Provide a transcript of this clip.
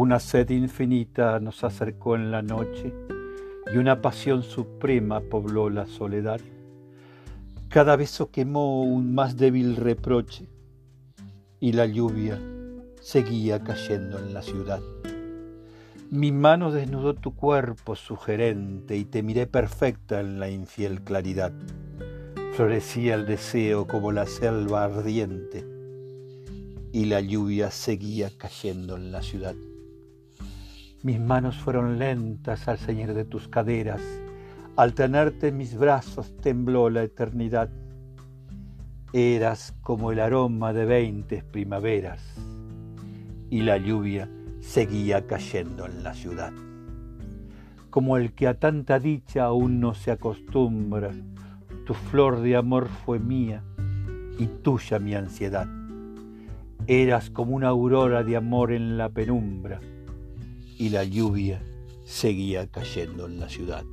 Una sed infinita nos acercó en la noche y una pasión suprema pobló la soledad. Cada beso quemó un más débil reproche y la lluvia seguía cayendo en la ciudad. Mi mano desnudó tu cuerpo sugerente y te miré perfecta en la infiel claridad. Florecía el deseo como la selva ardiente y la lluvia seguía cayendo en la ciudad. Mis manos fueron lentas al ceñir de tus caderas, al tenerte en mis brazos tembló la eternidad. Eras como el aroma de veinte primaveras y la lluvia seguía cayendo en la ciudad. Como el que a tanta dicha aún no se acostumbra, tu flor de amor fue mía y tuya mi ansiedad. Eras como una aurora de amor en la penumbra y la lluvia seguía cayendo en la ciudad.